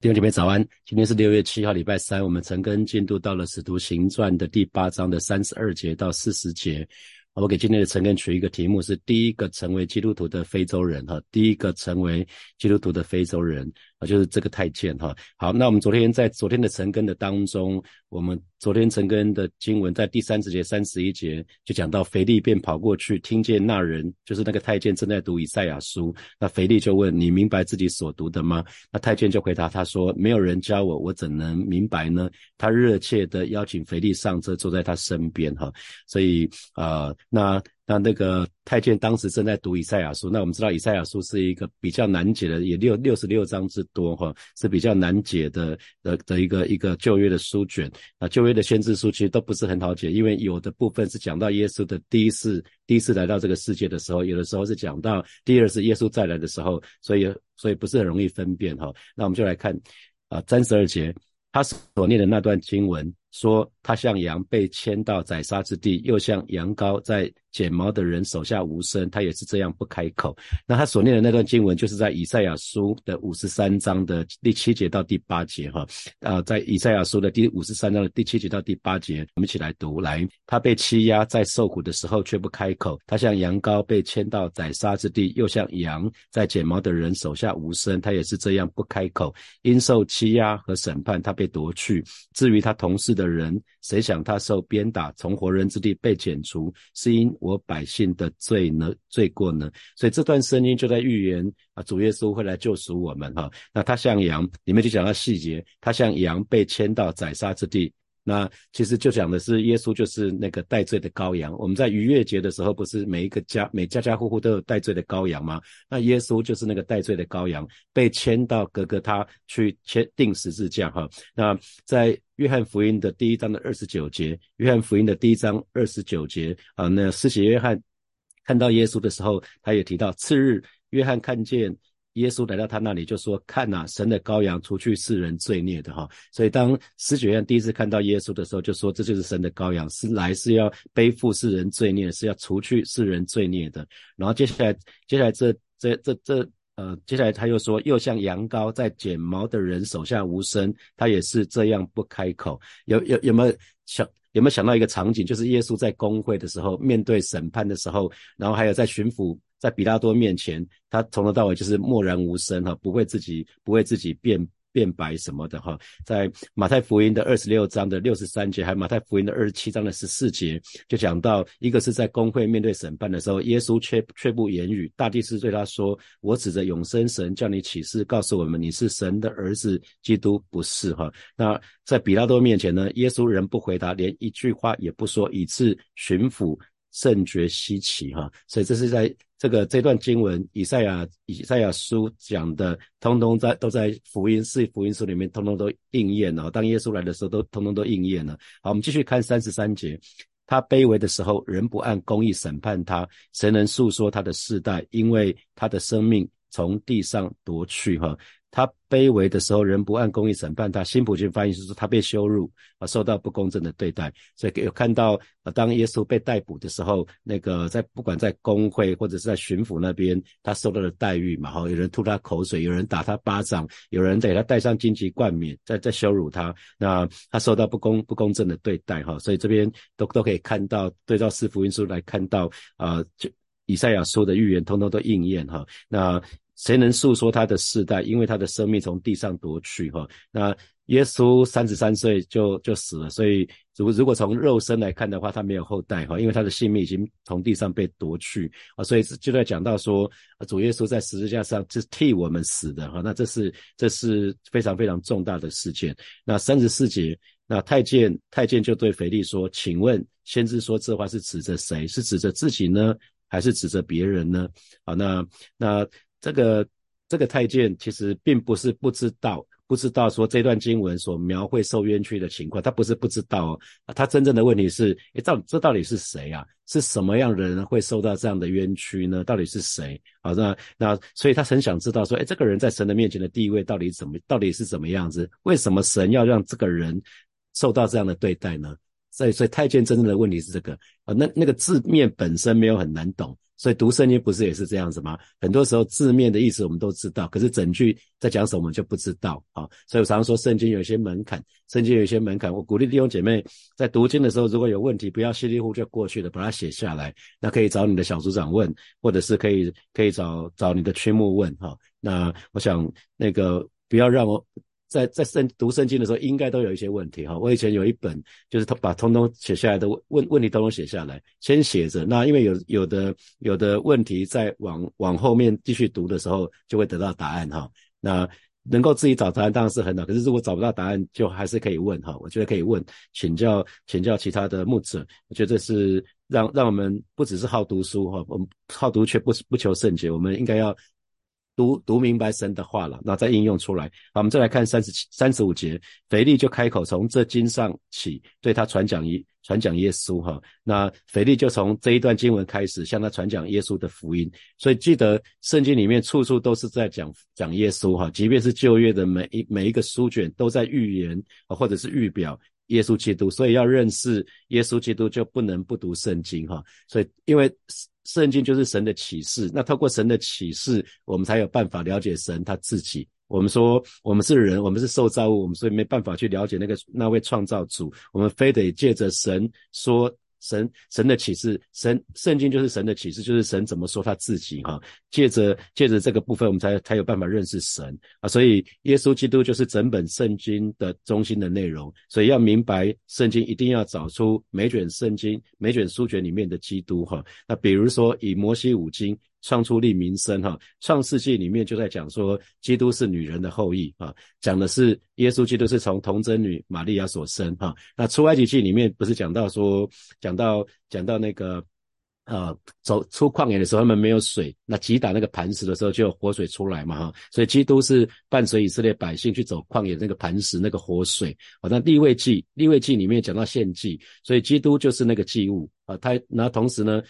弟兄姐妹早安，今天是六月七号，礼拜三。我们陈根进度到了《使徒行传》的第八章的三十二节到四十节。我给今天的陈根取一个题目是：第一个成为基督徒的非洲人哈，第一个成为基督徒的非洲人。啊，就是这个太监哈。好，那我们昨天在昨天的晨更的当中，我们昨天晨更的经文在第三十节、三十一节就讲到，腓力便跑过去，听见那人就是那个太监正在读以赛亚书。那腓力就问：“你明白自己所读的吗？”那太监就回答他说：“没有人教我，我怎能明白呢？”他热切的邀请腓力上车，坐在他身边哈。所以啊，那。那那个太监当时正在读以赛亚书，那我们知道以赛亚书是一个比较难解的，也六六十六章之多哈，是比较难解的的的一个一个旧约的书卷。那旧约的先知书其实都不是很好解，因为有的部分是讲到耶稣的第一次第一次来到这个世界的时候，有的时候是讲到第二次耶稣再来的时候，所以所以不是很容易分辨哈。那我们就来看啊三十二节，他所念的那段经文说，他像羊被牵到宰杀之地，又像羊羔在。剪毛的人手下无声，他也是这样不开口。那他所念的那段经文，就是在以赛亚书的五十三章的第七节到第八节，哈，啊，在以赛亚书的第五十三章的第七节到第八节，我们一起来读。来，他被欺压，在受苦的时候却不开口；他像羊羔被牵到宰杀之地，又像羊在剪毛的人手下无声，他也是这样不开口。因受欺压和审判，他被夺去。至于他同事的人，谁想他受鞭打，从活人之地被剪除，是因。我百姓的罪呢，罪过呢？所以这段声音就在预言啊，主耶稣会来救赎我们哈。那他像羊，里面就讲到细节，他像羊被牵到宰杀之地。那其实就讲的是耶稣就是那个带罪的羔羊。我们在逾越节的时候，不是每一个家每家家户户都有带罪的羔羊吗？那耶稣就是那个带罪的羔羊，被牵到格格他去牵定十字架哈。那在约翰福音的第一章的二十九节，约翰福音的第一章二十九节啊，那施洗约翰看到耶稣的时候，他也提到次日，约翰看见耶稣来到他那里，就说：“看呐，神的羔羊，除去世人罪孽的哈。”所以当施洗约翰第一次看到耶稣的时候，就说：“这就是神的羔羊，是来是要背负世人罪孽，是要除去世人罪孽的。”然后接下来，接下来这这这这。呃，接下来他又说，又像羊羔在剪毛的人手下无声，他也是这样不开口。有有有没有想有没有想到一个场景，就是耶稣在公会的时候，面对审判的时候，然后还有在巡抚在比拉多面前，他从头到尾就是默然无声哈，不会自己不会自己辩。变白什么的哈，在马太福音的二十六章的六十三节，还有马太福音的二十七章的十四节，就讲到一个是在公会面对审判的时候，耶稣却却不言语。大祭司对他说：“我指着永生神叫你起誓，告诉我们你是神的儿子，基督不是哈。”那在比拉多面前呢，耶稣仍不回答，连一句话也不说，以致巡抚甚觉稀奇哈。所以这是在。这个这段经文，以赛亚以赛亚书讲的，通通在都在福音四福音书里面，通通都应验了。当耶稣来的时候，都通通都应验了。好，我们继续看三十三节，他卑微的时候，人不按公义审判他，谁能诉说他的世代？因为他的生命从地上夺去，哈。他卑微的时候，人不按公义审判他。新普京翻译是说，他被羞辱啊，受到不公正的对待。所以有看到啊，当耶稣被逮捕的时候，那个在不管在公会或者是在巡抚那边，他受到的待遇嘛，哈，有人吐他口水，有人打他巴掌，有人给他戴上荆棘冠冕，在在羞辱他。那他受到不公不公正的对待，哈，所以这边都都可以看到，对照四福音书来看到啊，就以赛亚书的预言，通通都应验，哈。那。谁能诉说他的世代？因为他的生命从地上夺去，哈。那耶稣三十三岁就就死了，所以如如果从肉身来看的话，他没有后代，哈，因为他的性命已经从地上被夺去啊。所以就在讲到说，主耶稣在十字架上是替我们死的，哈。那这是这是非常非常重大的事件。那三十四节，那太监太监就对腓力说：“请问先知说这话是指着谁？是指着自己呢，还是指着别人呢？”好，那那。这个这个太监其实并不是不知道，不知道说这段经文所描绘受冤屈的情况，他不是不知道哦，他真正的问题是，诶，到这到底是谁啊？是什么样的人会受到这样的冤屈呢？到底是谁？好，那那所以他很想知道说，诶，这个人在神的面前的地位到底怎么，到底是怎么样子？为什么神要让这个人受到这样的对待呢？所以所以太监真正的问题是这个啊，那那个字面本身没有很难懂。所以读圣经不是也是这样子吗？很多时候字面的意思我们都知道，可是整句在讲什么我们就不知道啊。所以我常常说圣经有一些门槛，圣经有一些门槛。我鼓励弟兄姐妹在读经的时候，如果有问题，不要稀里糊涂就过去了，把它写下来。那可以找你的小组长问，或者是可以可以找找你的区牧问哈。那我想那个不要让我。在在圣读圣经的时候，应该都有一些问题哈。我以前有一本，就是他把通通写下来的问问题，通通写下来，先写着。那因为有有的有的问题，在往往后面继续读的时候，就会得到答案哈。那能够自己找答案当然是很好，可是如果找不到答案，就还是可以问哈。我觉得可以问，请教请教其他的牧者。我觉得这是让让我们不只是好读书哈，我们好读却不不求甚解，我们应该要。读读明白神的话了，那再应用出来。好，我们再来看三十七、三十五节，腓力就开口从这经上起，对他传讲一传讲耶稣哈。那腓力就从这一段经文开始向他传讲耶稣的福音。所以记得圣经里面处处都是在讲讲耶稣哈，即便是旧约的每一每一个书卷都在预言或者是预表耶稣基督。所以要认识耶稣基督，就不能不读圣经哈。所以因为。圣经就是神的启示，那透过神的启示，我们才有办法了解神他自己。我们说我们是人，我们是受造物，我们所以没办法去了解那个那位创造主，我们非得借着神说。神神的启示，神圣经就是神的启示，就是神怎么说他自己哈。借着借着这个部分，我们才才有办法认识神啊。所以耶稣基督就是整本圣经的中心的内容。所以要明白圣经，一定要找出每卷圣经每卷书卷里面的基督哈。那比如说以摩西五经。创出立民生哈，创世纪里面就在讲说，基督是女人的后裔啊，讲的是耶稣基督是从童贞女玛利亚所生哈。那出埃及记里面不是讲到说，讲到讲到那个，呃，走出旷野的时候，他们没有水，那击打那个磐石的时候就有活水出来嘛哈。所以基督是伴随以色列百姓去走旷野那个磐石那个活水啊。那立位记立位记里面讲到献祭，所以基督就是那个祭物啊。他那同时呢，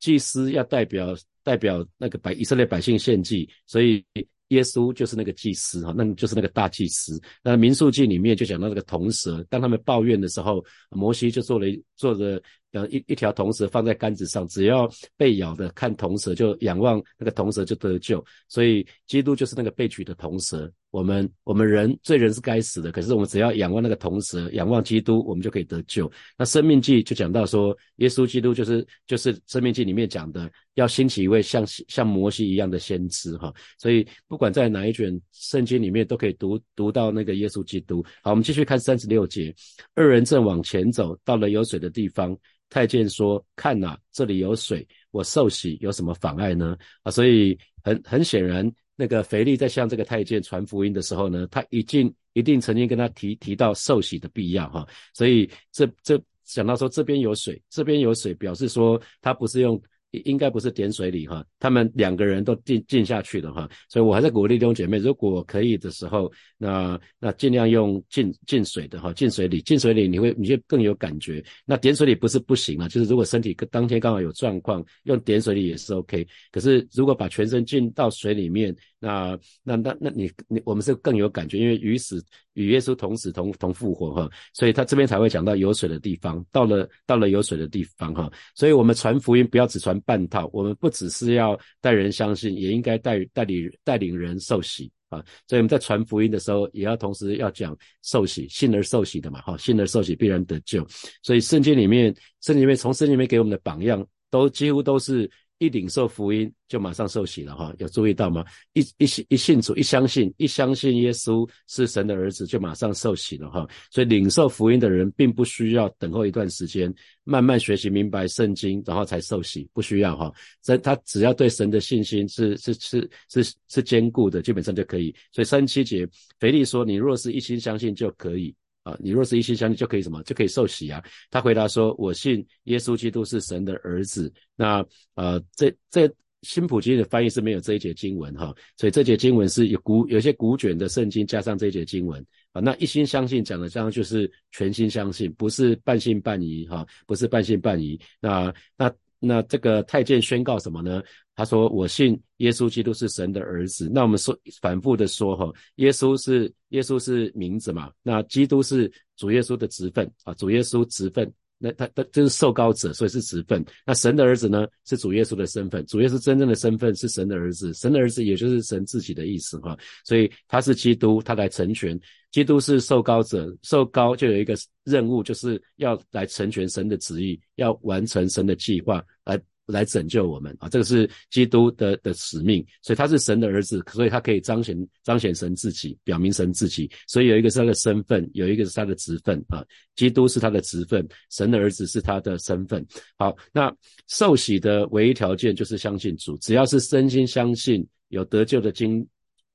祭司要代表。代表那个百以色列百姓献祭，所以耶稣就是那个祭司哈，那就是那个大祭司。那民数记里面就讲到这个铜蛇，当他们抱怨的时候，摩西就做了做的呃一一条铜蛇放在杆子上，只要被咬的看铜蛇就仰望那个铜蛇就得救。所以基督就是那个被取的铜蛇。我们我们人罪人是该死的，可是我们只要仰望那个铜蛇，仰望基督，我们就可以得救。那生命记就讲到说，耶稣基督就是就是生命记里面讲的，要兴起一位像像摩西一样的先知哈。所以不管在哪一卷圣经里面，都可以读读到那个耶稣基督。好，我们继续看三十六节，二人正往前走，到了有水的地方，太监说：“看呐，这里有水，我受洗有什么妨碍呢？”啊，所以很很显然。那个腓力在向这个太监传福音的时候呢，他已经一定曾经跟他提提到受洗的必要哈，所以这这想到说这边有水，这边有水，表示说他不是用。应该不是点水里哈，他们两个人都进进下去了哈，所以我还是鼓励弟兄姐妹，如果可以的时候，那那尽量用进进水的哈，进水里，进水里你会你就更有感觉。那点水里不是不行啊，就是如果身体当天刚好有状况，用点水里也是 OK。可是如果把全身浸到水里面，那那那那你你我们是更有感觉，因为与死与耶稣同死同同复活哈，所以他这边才会讲到有水的地方，到了到了有水的地方哈，所以我们传福音不要只传半套，我们不只是要带人相信，也应该带带领带领人受洗啊，所以我们在传福音的时候，也要同时要讲受洗，信而受洗的嘛哈，信而受洗必然得救，所以圣经里面圣经里面从圣经里面给我们的榜样，都几乎都是。一领受福音就马上受洗了哈，有注意到吗？一一信一信主一相信一相信耶稣是神的儿子就马上受洗了哈。所以领受福音的人并不需要等候一段时间，慢慢学习明白圣经，然后才受洗，不需要哈。这他只要对神的信心是是是是是坚固的，基本上就可以。所以三七节腓力说：“你若是一心相信就可以。”啊，你若是一心相信，就可以什么？就可以受洗啊。他回答说：“我信耶稣基督是神的儿子。”那呃，这这新普京的翻译是没有这一节经文哈，所以这节经文是有古有些古卷的圣经加上这一节经文啊。那一心相信讲的这样就是全心相信，不是半信半疑哈，不是半信半疑。那那那这个太监宣告什么呢？他说：“我信耶稣基督是神的儿子。”那我们说反复的说哈，耶稣是耶稣是名字嘛？那基督是主耶稣的职分啊，主耶稣职分。那他他就是受膏者，所以是职分。那神的儿子呢，是主耶稣的身份。主耶稣真正的身份是神的儿子，神的儿子也就是神自己的意思哈。所以他是基督，他来成全。基督是受膏者，受膏就有一个任务，就是要来成全神的旨意，要完成神的计划来。来拯救我们啊！这个是基督的的使命，所以他是神的儿子，所以他可以彰显彰显神自己，表明神自己。所以有一个是他的身份，有一个是他的职分啊。基督是他的职分，神的儿子是他的身份。好，那受洗的唯一条件就是相信主，只要是身心相信，有得救的经。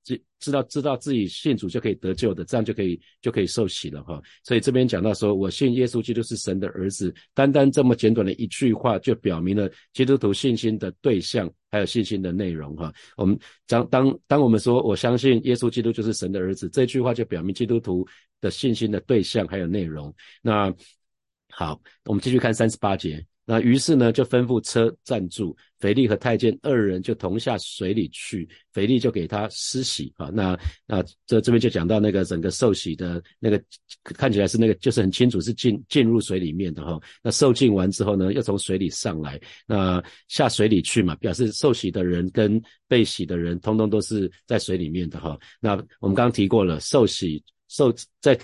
知知道知道自己信主就可以得救的，这样就可以就可以受洗了哈。所以这边讲到说，我信耶稣基督是神的儿子，单单这么简短的一句话，就表明了基督徒信心的对象还有信心的内容哈。我们当当当我们说我相信耶稣基督就是神的儿子，这句话就表明基督徒的信心的对象还有内容。那好，我们继续看三十八节。那于是呢，就吩咐车站住，腓力和太监二人就同下水里去，腓力就给他施洗啊。那那这这边就讲到那个整个受洗的那个，看起来是那个就是很清楚是进进入水里面的哈。那受浸完之后呢，又从水里上来，那下水里去嘛，表示受洗的人跟被洗的人通通都是在水里面的哈。那我们刚刚提过了，受洗受在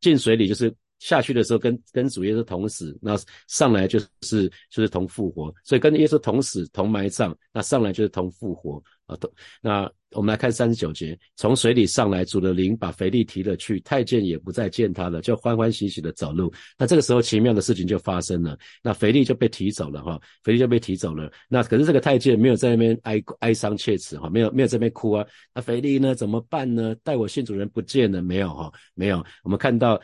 进水里就是。下去的时候跟跟主耶稣同死，那上来就是就是同复活，所以跟耶稣同死同埋葬，那上来就是同复活啊。那我们来看三十九节，从水里上来，主的灵把腓力提了去，太监也不再见他了，就欢欢喜喜的走路。那这个时候奇妙的事情就发生了，那腓力就被提走了哈，腓力就被提走了。那可是这个太监没有在那边哀哀伤切齿哈，没有没有在那边哭啊。那腓力呢怎么办呢？待我信主人不见了没有哈？没有，我们看到。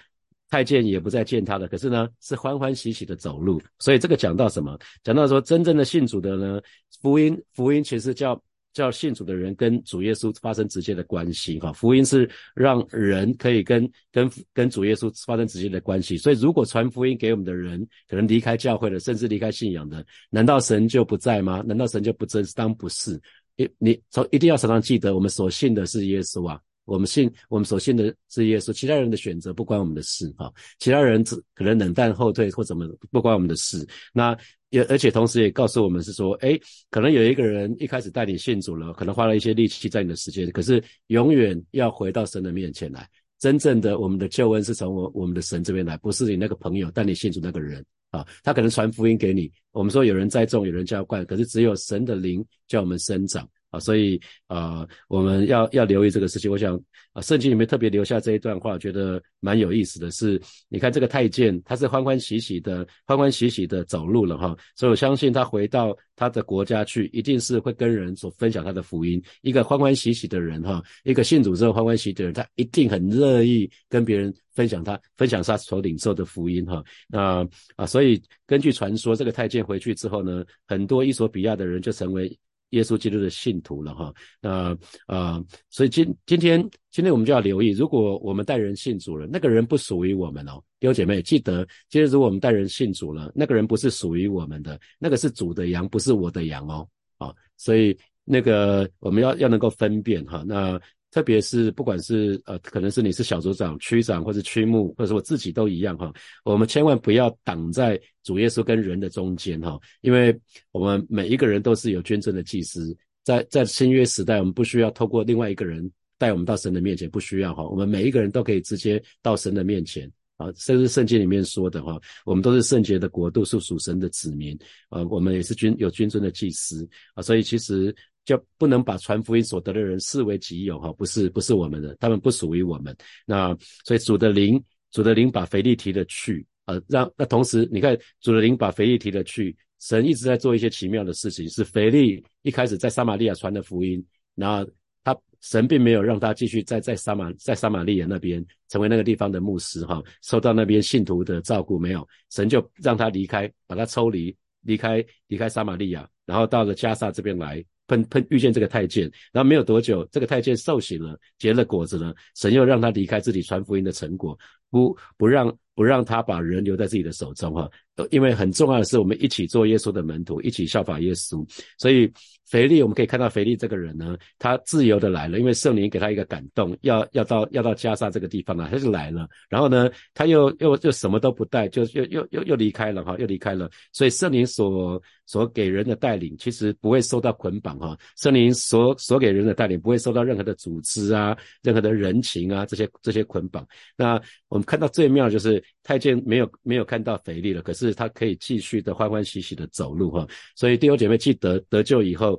太监也不再见他了，可是呢，是欢欢喜喜的走路。所以这个讲到什么？讲到说，真正的信主的呢，福音福音其实叫叫信主的人跟主耶稣发生直接的关系。哈，福音是让人可以跟跟跟主耶稣发生直接的关系。所以，如果传福音给我们的人可能离开教会了，甚至离开信仰的，难道神就不在吗？难道神就不真？当不是？你你从一定要常常记得，我们所信的是耶稣啊。我们信，我们所信的是耶稣，其他人的选择不关我们的事哈。其他人只可能冷淡后退或怎么，不关我们的事。那也而且同时也告诉我们是说，哎，可能有一个人一开始带你信主了，可能花了一些力气在你的时间，可是永远要回到神的面前来。真正的我们的救恩是从我我们的神这边来，不是你那个朋友带你信主那个人啊。他可能传福音给你，我们说有人栽种，有人浇灌，可是只有神的灵叫我们生长。啊，所以啊，我们要要留意这个事情。我想，圣经里面特别留下这一段话，觉得蛮有意思的是，你看这个太监，他是欢欢喜喜的，欢欢喜喜的走路了哈。所以我相信他回到他的国家去，一定是会跟人所分享他的福音。一个欢欢喜喜的人哈，一个信主之后欢欢喜的人，他一定很乐意跟别人分享他分享他所领受的福音哈。那啊，所以根据传说，这个太监回去之后呢，很多伊索比亚的人就成为。耶稣基督的信徒了哈，那啊，所以今今天今天我们就要留意，如果我们带人信主了，那个人不属于我们哦，弟兄姐妹记得，今天如果我们带人信主了，那个人不是属于我们的，那个是主的羊，不是我的羊哦，啊，所以那个我们要要能够分辨哈，那。特别是不管是呃，可能是你是小组长、区长或者区牧，或者我自己都一样哈。我们千万不要挡在主耶稣跟人的中间哈，因为我们每一个人都是有捐赠的祭司，在在新约时代，我们不需要透过另外一个人带我们到神的面前，不需要哈。我们每一个人都可以直接到神的面前啊，甚至圣经里面说的哈。我们都是圣洁的国度，是属神的子民啊，我们也是君有君尊的祭司啊，所以其实。就不能把传福音所得的人视为己有哈，不是不是我们的，他们不属于我们。那所以主的灵，主的灵把腓力提了去呃，让那同时你看主的灵把腓力提了去，神一直在做一些奇妙的事情。是腓力一开始在撒玛利亚传的福音，然后他神并没有让他继续在在撒玛在撒玛利亚那边成为那个地方的牧师哈，受到那边信徒的照顾没有，神就让他离开，把他抽离离开离开撒玛利亚，然后到了加萨这边来。碰碰遇见这个太监，然后没有多久，这个太监受洗了，结了果子了。神又让他离开自己传福音的成果，不不让不让他把人留在自己的手中哈。因为很重要的是，我们一起做耶稣的门徒，一起效法耶稣。所以腓力，我们可以看到腓力这个人呢，他自由的来了，因为圣灵给他一个感动，要要到要到加沙这个地方了，他就来了。然后呢，他又又又什么都不带，就又又又又离开了哈，又离开了。所以圣灵所所给人的带领，其实不会受到捆绑哈。圣灵所所给人的带领，不会受到任何的组织啊、任何的人情啊这些这些捆绑。那我们看到最妙就是太监没有没有看到腓力了，可是他可以继续的欢欢喜喜的走路哈。所以弟兄姐妹记得得救以后。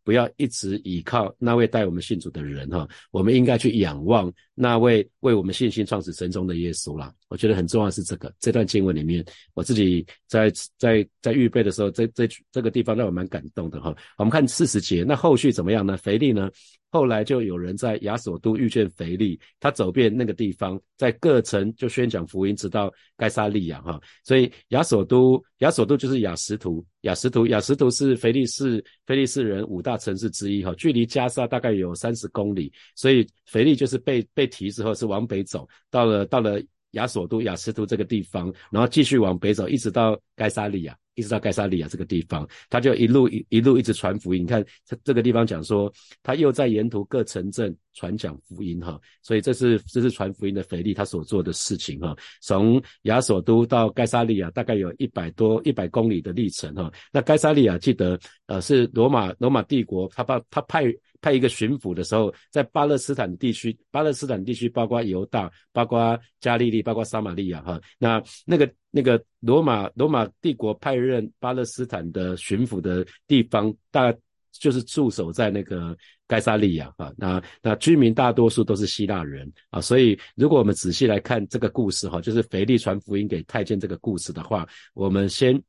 不要一直倚靠那位带我们信主的人哈，我们应该去仰望那位为我们信心创始神中的耶稣啦。我觉得很重要是这个这段经文里面，我自己在在在预备的时候，这这这个地方让我蛮感动的哈。我们看四十节，那后续怎么样呢？腓力呢？后来就有人在亚索都遇见腓力，他走遍那个地方，在各城就宣讲福音，直到该沙利亚哈。所以亚索都亚索都就是雅什图，雅什图雅什图是腓力士腓力士人五大大城市之一哈，距离加沙大概有三十公里，所以腓力就是被被提之后是往北走，到了到了亚索都亚斯图这个地方，然后继续往北走，一直到盖沙利亚。一直到盖萨利亚这个地方，他就一路一一路一直传福音。你看这这个地方讲说，他又在沿途各城镇传讲福音哈。所以这是这是传福音的腓力他所做的事情哈。从亚索都到盖萨利亚大概有一百多一百公里的历程哈。那盖萨利亚记得呃是罗马罗马帝国他把他派派一个巡抚的时候，在巴勒斯坦地区巴勒斯坦地区包括犹大包括加利利包括撒玛利亚哈。那那个。那个罗马罗马帝国派任巴勒斯坦的巡抚的地方，大就是驻守在那个盖萨利亚啊。那那居民大多数都是希腊人啊，所以如果我们仔细来看这个故事哈，就是腓力传福音给太监这个故事的话，我们先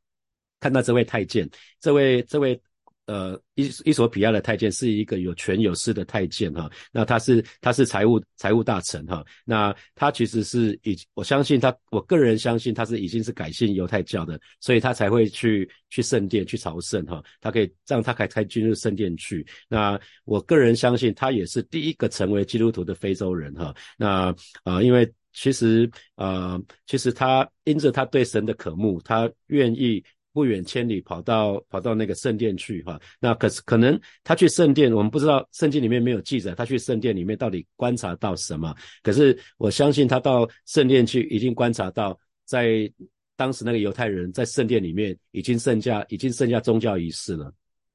看到这位太监，这位这位。呃，伊伊索比亚的太监是一个有权有势的太监哈，那他是他是财务财务大臣哈，那他其实是已我相信他，我个人相信他是已经是改信犹太教的，所以他才会去去圣殿去朝圣哈，他可以让他可以进入圣殿去。那我个人相信他也是第一个成为基督徒的非洲人哈，那啊，因为其实啊，其实他因着他对神的渴慕，他愿意。不远千里跑到跑到那个圣殿去哈，那可是可能他去圣殿，我们不知道圣经里面没有记载他去圣殿里面到底观察到什么。可是我相信他到圣殿去，已经观察到在当时那个犹太人在圣殿里面已经剩下已经剩下宗教仪式了。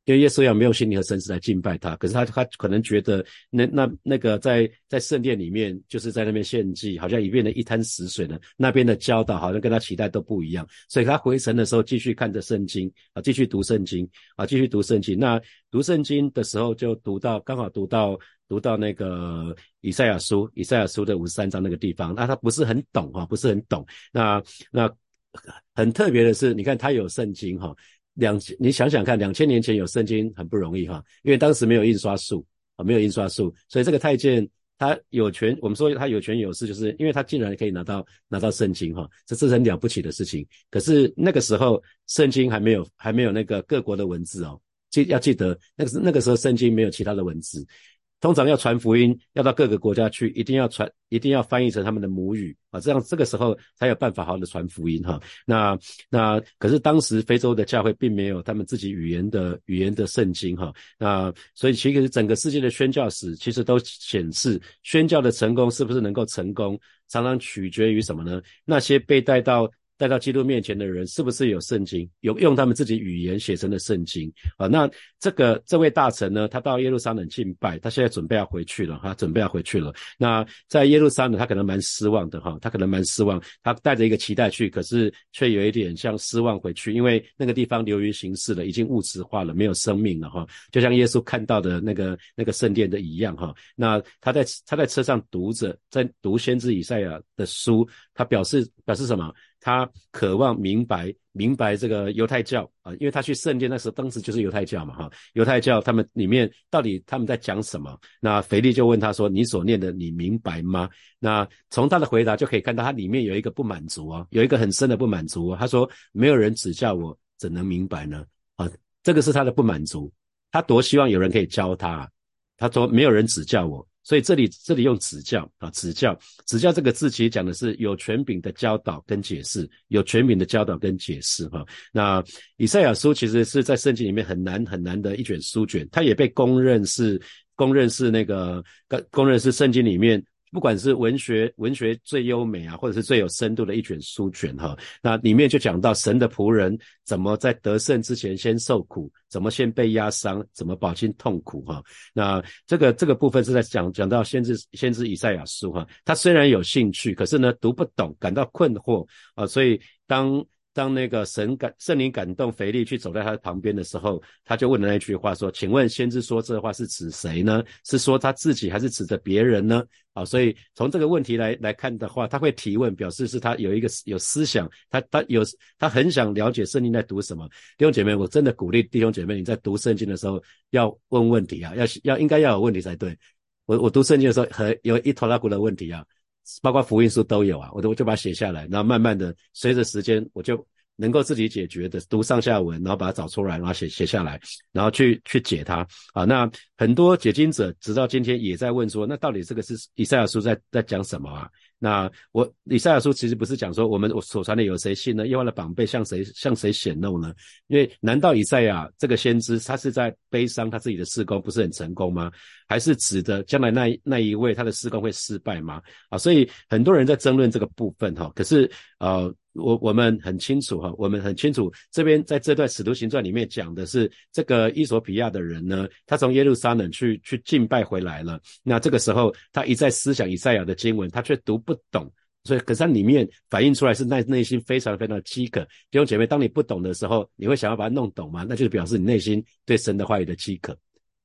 因为耶稣要没有心灵和神识来敬拜他，可是他他可能觉得那那那个在在圣殿里面就是在那边献祭，好像已变得一滩死水了。那边的教导好像跟他期待都不一样，所以他回城的时候继续看着圣经啊，继续读圣经啊，继续读圣经。那读圣经的时候就读到刚好读到读到那个以赛亚书，以赛亚书的五十三章那个地方，那他不是很懂哈，不是很懂。那那很特别的是，你看他有圣经哈。两，你想想看，两千年前有圣经很不容易哈，因为当时没有印刷术啊，没有印刷术，所以这个太监他有权，我们说他有权有势，就是因为他竟然可以拿到拿到圣经哈，这是很了不起的事情。可是那个时候圣经还没有还没有那个各国的文字哦，记要记得那个是那个时候圣经没有其他的文字。通常要传福音，要到各个国家去，一定要传，一定要翻译成他们的母语啊，这样这个时候才有办法好好的传福音哈。那那可是当时非洲的教会并没有他们自己语言的语言的圣经哈。那所以其实整个世界的宣教史其实都显示，宣教的成功是不是能够成功，常常取决于什么呢？那些被带到。带到基督面前的人是不是有圣经？有用他们自己语言写成的圣经啊？那这个这位大臣呢？他到耶路撒冷敬拜，他现在准备要回去了哈，准备要回去了。那在耶路撒冷，他可能蛮失望的哈，他可能蛮失望。他带着一个期待去，可是却有一点像失望回去，因为那个地方流于形式了，已经物质化了，没有生命了哈。就像耶稣看到的那个那个圣殿的一样哈。那他在他在车上读着，在读先知以赛亚的书，他表示表示什么？他渴望明白明白这个犹太教啊，因为他去圣殿那时候，当时就是犹太教嘛，哈，犹太教他们里面到底他们在讲什么？那腓力就问他说：“你所念的，你明白吗？”那从他的回答就可以看到，他里面有一个不满足啊，有一个很深的不满足啊。他说：“没有人指教我，怎能明白呢？”啊，这个是他的不满足。他多希望有人可以教他。他说：“没有人指教我。”所以这里这里用指教啊，指教指教这个字其实讲的是有权柄的教导跟解释，有权柄的教导跟解释哈。那以赛亚书其实是在圣经里面很难很难的一卷书卷，它也被公认是公认是那个公公认是圣经里面。不管是文学文学最优美啊，或者是最有深度的一卷书卷哈，那里面就讲到神的仆人怎么在得胜之前先受苦，怎么先被压伤，怎么饱经痛苦哈。那这个这个部分是在讲讲到先知先知以赛亚书哈，他虽然有兴趣，可是呢读不懂，感到困惑啊，所以当。当那个神感圣灵感动腓力去走在他旁边的时候，他就问了那句话说：“请问先知说这话是指谁呢？是说他自己还是指着别人呢？”啊，所以从这个问题来来看的话，他会提问，表示是他有一个有思想，他他有他很想了解圣经在读什么。弟兄姐妹，我真的鼓励弟兄姐妹，你在读圣经的时候要问问题啊，要要应该要有问题才对。我我读圣经的时候，很有一坨拉古的问题啊。包括福音书都有啊，我都就把它写下来，然后慢慢的随着时间，我就能够自己解决的，读上下文，然后把它找出来，然后写写下来，然后去去解它啊。那很多解经者直到今天也在问说，那到底这个是以赛亚书在在讲什么啊？那我以赛亚书其实不是讲说我们我所传的有谁信呢？耶和华的宝贝向谁向谁显露呢？因为难道以赛亚这个先知他是在悲伤他自己的事工不是很成功吗？还是指的将来那那一位他的事工会失败吗？啊，所以很多人在争论这个部分哈。可是呃。我我们很清楚哈，我们很清楚这边在这段使徒行传里面讲的是这个伊索比亚的人呢，他从耶路撒冷去去敬拜回来了。那这个时候他一再思想以赛亚的经文，他却读不懂，所以可是他里面反映出来是内内心非常非常的饥渴。弟兄姐妹，当你不懂的时候，你会想要把它弄懂吗？那就是表示你内心对神的话语的饥渴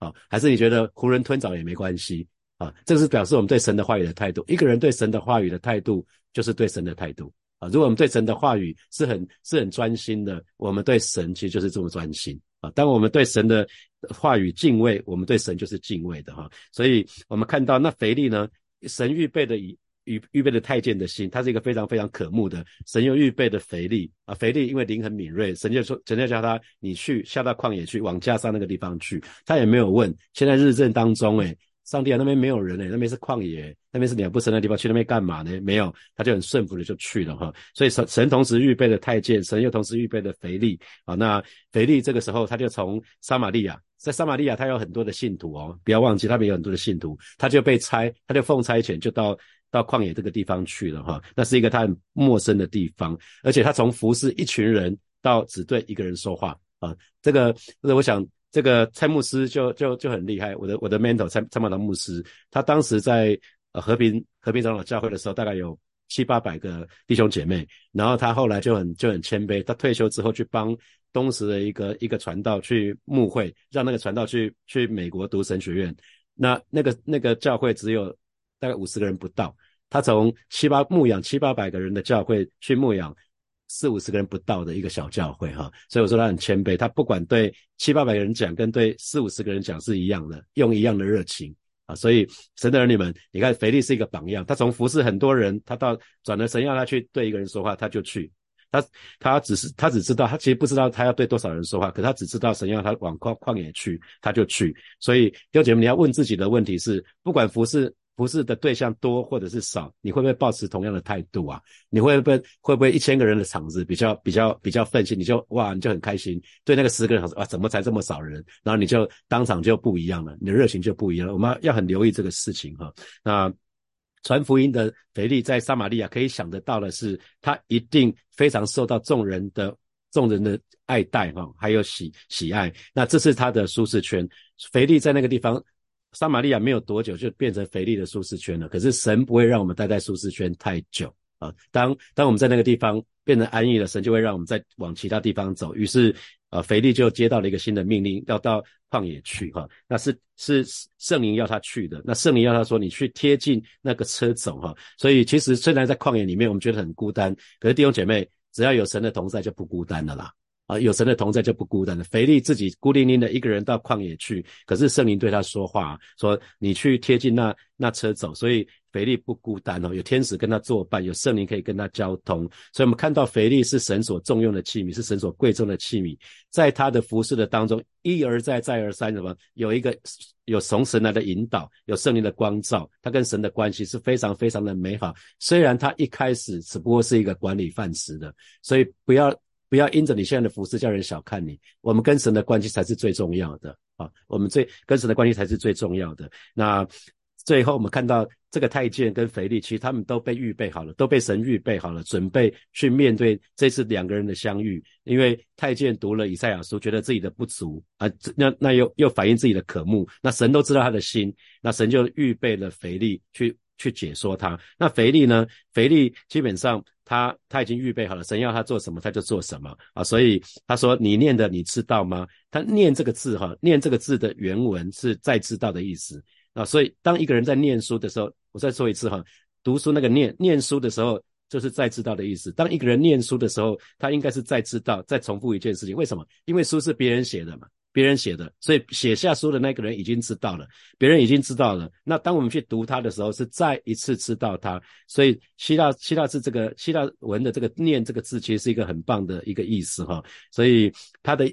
啊，还是你觉得囫囵吞枣也没关系啊？这是表示我们对神的话语的态度。一个人对神的话语的态度，就是对神的态度。啊，如果我们对神的话语是很是很专心的，我们对神其实就是这么专心啊。当我们对神的话语敬畏，我们对神就是敬畏的哈。所以，我们看到那腓力呢，神预备的以预预备的太监的心，他是一个非常非常可慕的。神又预备的腓力啊，腓力因为灵很敏锐，神就说，神就叫他你去下到旷野去，往加沙那个地方去。他也没有问，现在日正当中，诶上帝啊，那边没有人诶，那边是旷野，那边是鸟不生的地方，去那边干嘛呢？没有，他就很顺服的就去了哈。所以神神同时预备了太监，神又同时预备了腓力啊。那腓力这个时候他就从撒玛利亚，在撒玛利亚他有很多的信徒哦，不要忘记他们有很多的信徒，他就被差，他就奉差遣就到到旷野这个地方去了哈。那是一个他很陌生的地方，而且他从服侍一群人到只对一个人说话啊。这个那，我想。这个蔡牧师就就就很厉害，我的我的 mentor 蔡蔡茂堂牧师，他当时在和平和平长老教会的时候，大概有七八百个弟兄姐妹，然后他后来就很就很谦卑，他退休之后去帮东石的一个一个传道去牧会，让那个传道去去美国读神学院，那那个那个教会只有大概五十个人不到，他从七八牧养七八百个人的教会去牧养。四五十个人不到的一个小教会哈，所以我说他很谦卑，他不管对七八百个人讲，跟对四五十个人讲是一样的，用一样的热情啊。所以神的儿女们，你看腓力是一个榜样，他从服侍很多人，他到转了神要他去对一个人说话，他就去。他他只是他只知道，他其实不知道他要对多少人说话，可他只知道神要他往旷旷野去，他就去。所以弟兄姐妹，你要问自己的问题是，不管服侍。服侍的对象多或者是少，你会不会保持同样的态度啊？你会不会会不会一千个人的场子比较比较比较愤心，你就哇你就很开心。对那个十个人说啊怎么才这么少人？然后你就当场就不一样了，你的热情就不一样了。我们要很留意这个事情哈。那传福音的腓力在撒玛利亚可以想得到的是，他一定非常受到众人的众人的爱戴哈，还有喜喜爱。那这是他的舒适圈。腓力在那个地方。撒玛利亚没有多久就变成腓力的舒适圈了，可是神不会让我们待在舒适圈太久啊。当当我们在那个地方变成安逸了，神就会让我们再往其他地方走。于是，呃，腓力就接到了一个新的命令，要到旷野去哈。那是是圣灵要他去的，那圣灵要他说你去贴近那个车走哈。所以其实虽然在旷野里面我们觉得很孤单，可是弟兄姐妹只要有神的同在就不孤单了啦。啊，有神的同在就不孤单了。腓力自己孤零零的一个人到旷野去，可是圣灵对他说话，说你去贴近那那车走，所以腓力不孤单哦，有天使跟他作伴，有圣灵可以跟他交通。所以我们看到腓力是神所重用的器皿，是神所贵重的器皿，在他的服饰的当中一而再再而三什么有一个有从神来的引导，有圣灵的光照，他跟神的关系是非常非常的美好。虽然他一开始只不过是一个管理饭食的，所以不要。不要因着你现在的服饰叫人小看你，我们跟神的关系才是最重要的啊！我们最跟神的关系才是最重要的。那最后我们看到这个太监跟腓力，其实他们都被预备好了，都被神预备好了，准备去面对这次两个人的相遇。因为太监读了以赛亚书，觉得自己的不足啊，那那又又反映自己的渴慕，那神都知道他的心，那神就预备了腓力去。去解说他，那腓力呢？腓力基本上他他已经预备好了，神要他做什么他就做什么啊。所以他说：“你念的你知道吗？”他念这个字哈，念这个字的原文是再知道的意思啊。所以当一个人在念书的时候，我再说一次哈，读书那个念念书的时候就是再知道的意思。当一个人念书的时候，他应该是再知道，再重复一件事情。为什么？因为书是别人写的嘛。别人写的，所以写下书的那个人已经知道了，别人已经知道了。那当我们去读它的时候，是再一次知道它。所以希腊希腊字这个希腊文的这个念这个字，其实是一个很棒的一个意思哈。所以它的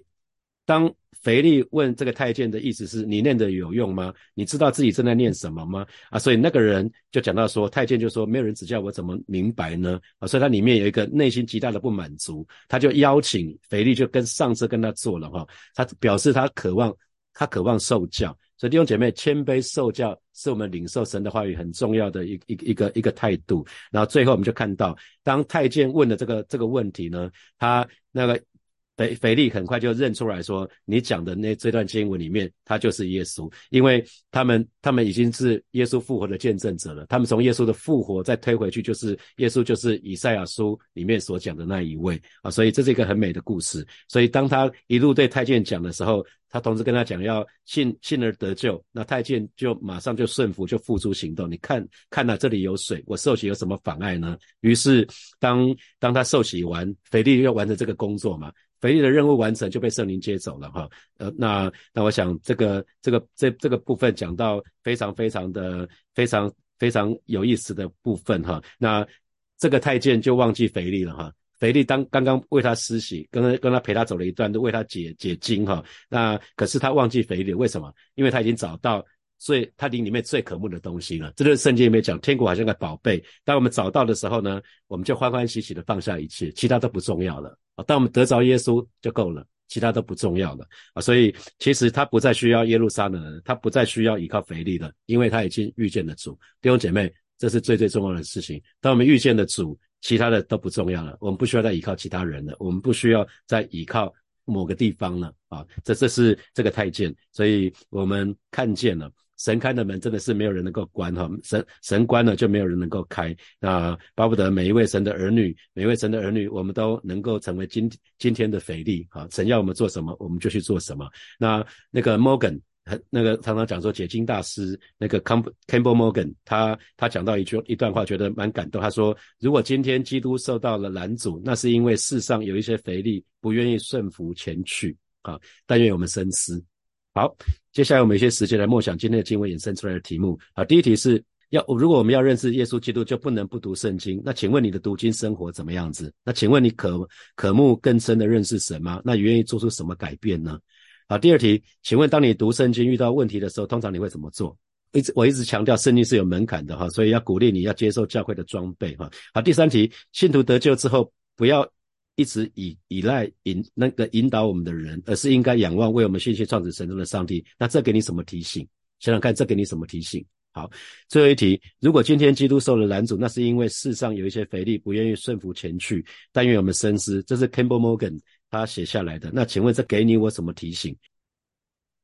当。腓力问这个太监的意思是你念的有用吗？你知道自己正在念什么吗？啊，所以那个人就讲到说，太监就说没有人指教我怎么明白呢？啊，所以他里面有一个内心极大的不满足，他就邀请腓力就跟上司跟他做了哈，他表示他渴望他渴望受教，所以弟兄姐妹谦卑受教是我们领受神的话语很重要的一一一个一个态度。然后最后我们就看到，当太监问的这个这个问题呢，他那个。腓腓力很快就认出来说：“你讲的那这段经文里面，他就是耶稣，因为他们他们已经是耶稣复活的见证者了。他们从耶稣的复活再推回去，就是耶稣就是以赛亚书里面所讲的那一位啊。所以这是一个很美的故事。所以当他一路对太监讲的时候，他同时跟他讲要信信而得救，那太监就马上就顺服，就付诸行动。你看看那这里有水，我受洗有什么妨碍呢？于是当当他受洗完，腓力要完成这个工作嘛。”腓力的任务完成，就被圣灵接走了哈。呃，那那我想这个这个这这个部分讲到非常非常的非常非常有意思的部分哈。那这个太监就忘记腓力了哈。腓力当刚刚为他施洗，跟他跟他陪他走了一段，都为他解解经哈。那可是他忘记腓力，为什么？因为他已经找到最他灵里面最渴慕的东西了。这就是圣经里面讲，天国好像个宝贝。当我们找到的时候呢，我们就欢欢喜喜的放下一切，其他都不重要了。当我们得着耶稣就够了，其他都不重要了啊！所以其实他不再需要耶路撒冷，他不再需要依靠腓力了，因为他已经遇见了主。弟兄姐妹，这是最最重要的事情。当我们遇见了主，其他的都不重要了。我们不需要再依靠其他人了，我们不需要再依靠某个地方了啊！这这是这个太监，所以我们看见了。神开的门真的是没有人能够关哈，神神关了就没有人能够开。那巴不得每一位神的儿女，每一位神的儿女，我们都能够成为今今天的腓力哈。神要我们做什么，我们就去做什么。那那个 Morgan，那个常常讲说解经大师那个 Campbell Morgan，他他讲到一句一段话，觉得蛮感动。他说：如果今天基督受到了拦阻，那是因为世上有一些腓力不愿意顺服前去啊。但愿我们深思。好，接下来我们一些时间来默想今天的经文衍生出来的题目。好，第一题是要，如果我们要认识耶稣基督，就不能不读圣经。那请问你的读经生活怎么样子？那请问你可渴慕更深的认识神吗？那你愿意做出什么改变呢？好，第二题，请问当你读圣经遇到问题的时候，通常你会怎么做？一直我一直强调圣经是有门槛的哈，所以要鼓励你要接受教会的装备哈。好，第三题，信徒得救之后不要。一直以依赖引那个引导我们的人，而是应该仰望为我们信息创始神中的上帝。那这给你什么提醒？想想看，这给你什么提醒？好，最后一题：如果今天基督受了拦阻，那是因为世上有一些肥力不愿意顺服前去。但愿我们深思，这是 Campbell Morgan 他写下来的。那请问这给你我什么提醒？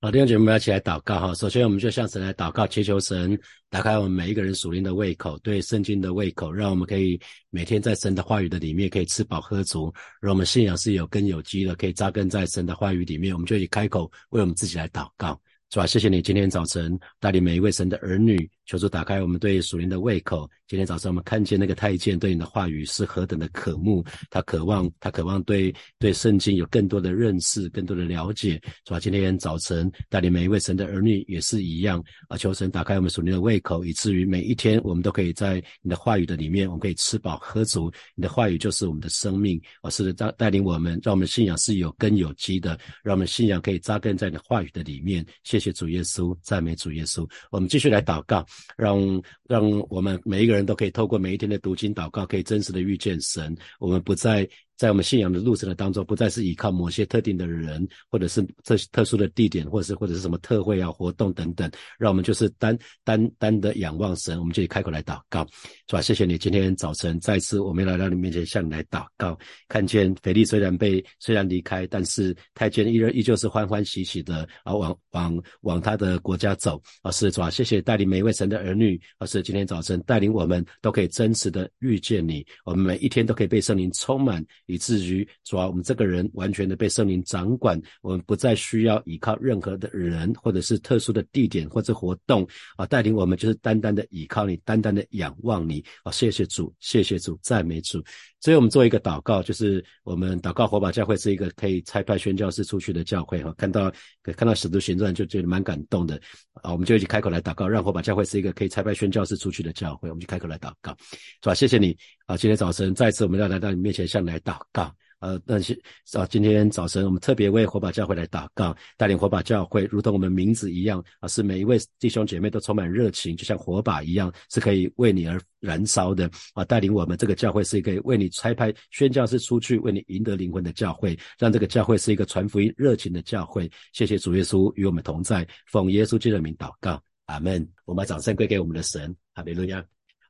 好，弟兄姐妹，们要起来祷告哈。首先，我们就向神来祷告，祈求神打开我们每一个人属灵的胃口，对圣经的胃口，让我们可以每天在神的话语的里面可以吃饱喝足，让我们信仰是有根有基的，可以扎根在神的话语里面。我们就以开口为我们自己来祷告，是吧？谢谢你今天早晨带领每一位神的儿女求主打开我们对属灵的胃口。今天早上我们看见那个太监对你的话语是何等的渴慕，他渴望，他渴望对对圣经有更多的认识，更多的了解，是吧？今天早晨带领每一位神的儿女也是一样啊，求神打开我们属灵的胃口，以至于每一天我们都可以在你的话语的里面，我们可以吃饱喝足。你的话语就是我们的生命，啊，是带带领我们，让我们信仰是有根有基的，让我们信仰可以扎根在你的话语的里面。谢谢主耶稣，赞美主耶稣。我们继续来祷告，让让我们每一个。人都可以透过每一天的读经祷告，可以真实的遇见神。我们不再。在我们信仰的路程的当中，不再是依靠某些特定的人，或者是特特殊的地点，或者是或者是什么特会啊、活动等等，让我们就是单单单的仰望神，我们就开口来祷告，是吧？谢谢你，今天早晨再次我们来到你面前向你来祷告，看见腓力虽然被虽然离开，但是太监依然依旧是欢欢喜喜的啊往往往他的国家走，啊是是吧？谢谢带领每一位神的儿女，而是今天早晨带领我们都可以真实的遇见你，我们每一天都可以被圣灵充满。以至于主要我们这个人完全的被圣灵掌管，我们不再需要依靠任何的人，或者是特殊的地点或者活动啊，带领我们就是单单的依靠你，单单的仰望你啊！谢谢主，谢谢主，赞美主。所以我们做一个祷告，就是我们祷告火把教会是一个可以拆派宣教士出去的教会哈。看到看到使徒行传就觉得蛮感动的啊，我们就一起开口来祷告，让火把教会是一个可以拆派宣教士出去的教会。我们就开口来祷告，是吧？谢谢你啊！今天早晨再次我们要来到你面前向你来祷告。呃，那些啊，今天早晨我们特别为火把教会来祷告，带领火把教会，如同我们名字一样啊，是每一位弟兄姐妹都充满热情，就像火把一样，是可以为你而燃烧的啊！带领我们这个教会是一个为你拆派宣教士出去，为你赢得灵魂的教会，让这个教会是一个传福音热情的教会。谢谢主耶稣与我们同在，奉耶稣基督的名祷告，阿门。我们把掌声归给我们的神，哈利路亚。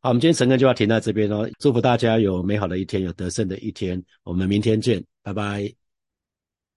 好，我们今天整个就要停在这边哦。祝福大家有美好的一天，有得胜的一天。我们明天见，拜拜。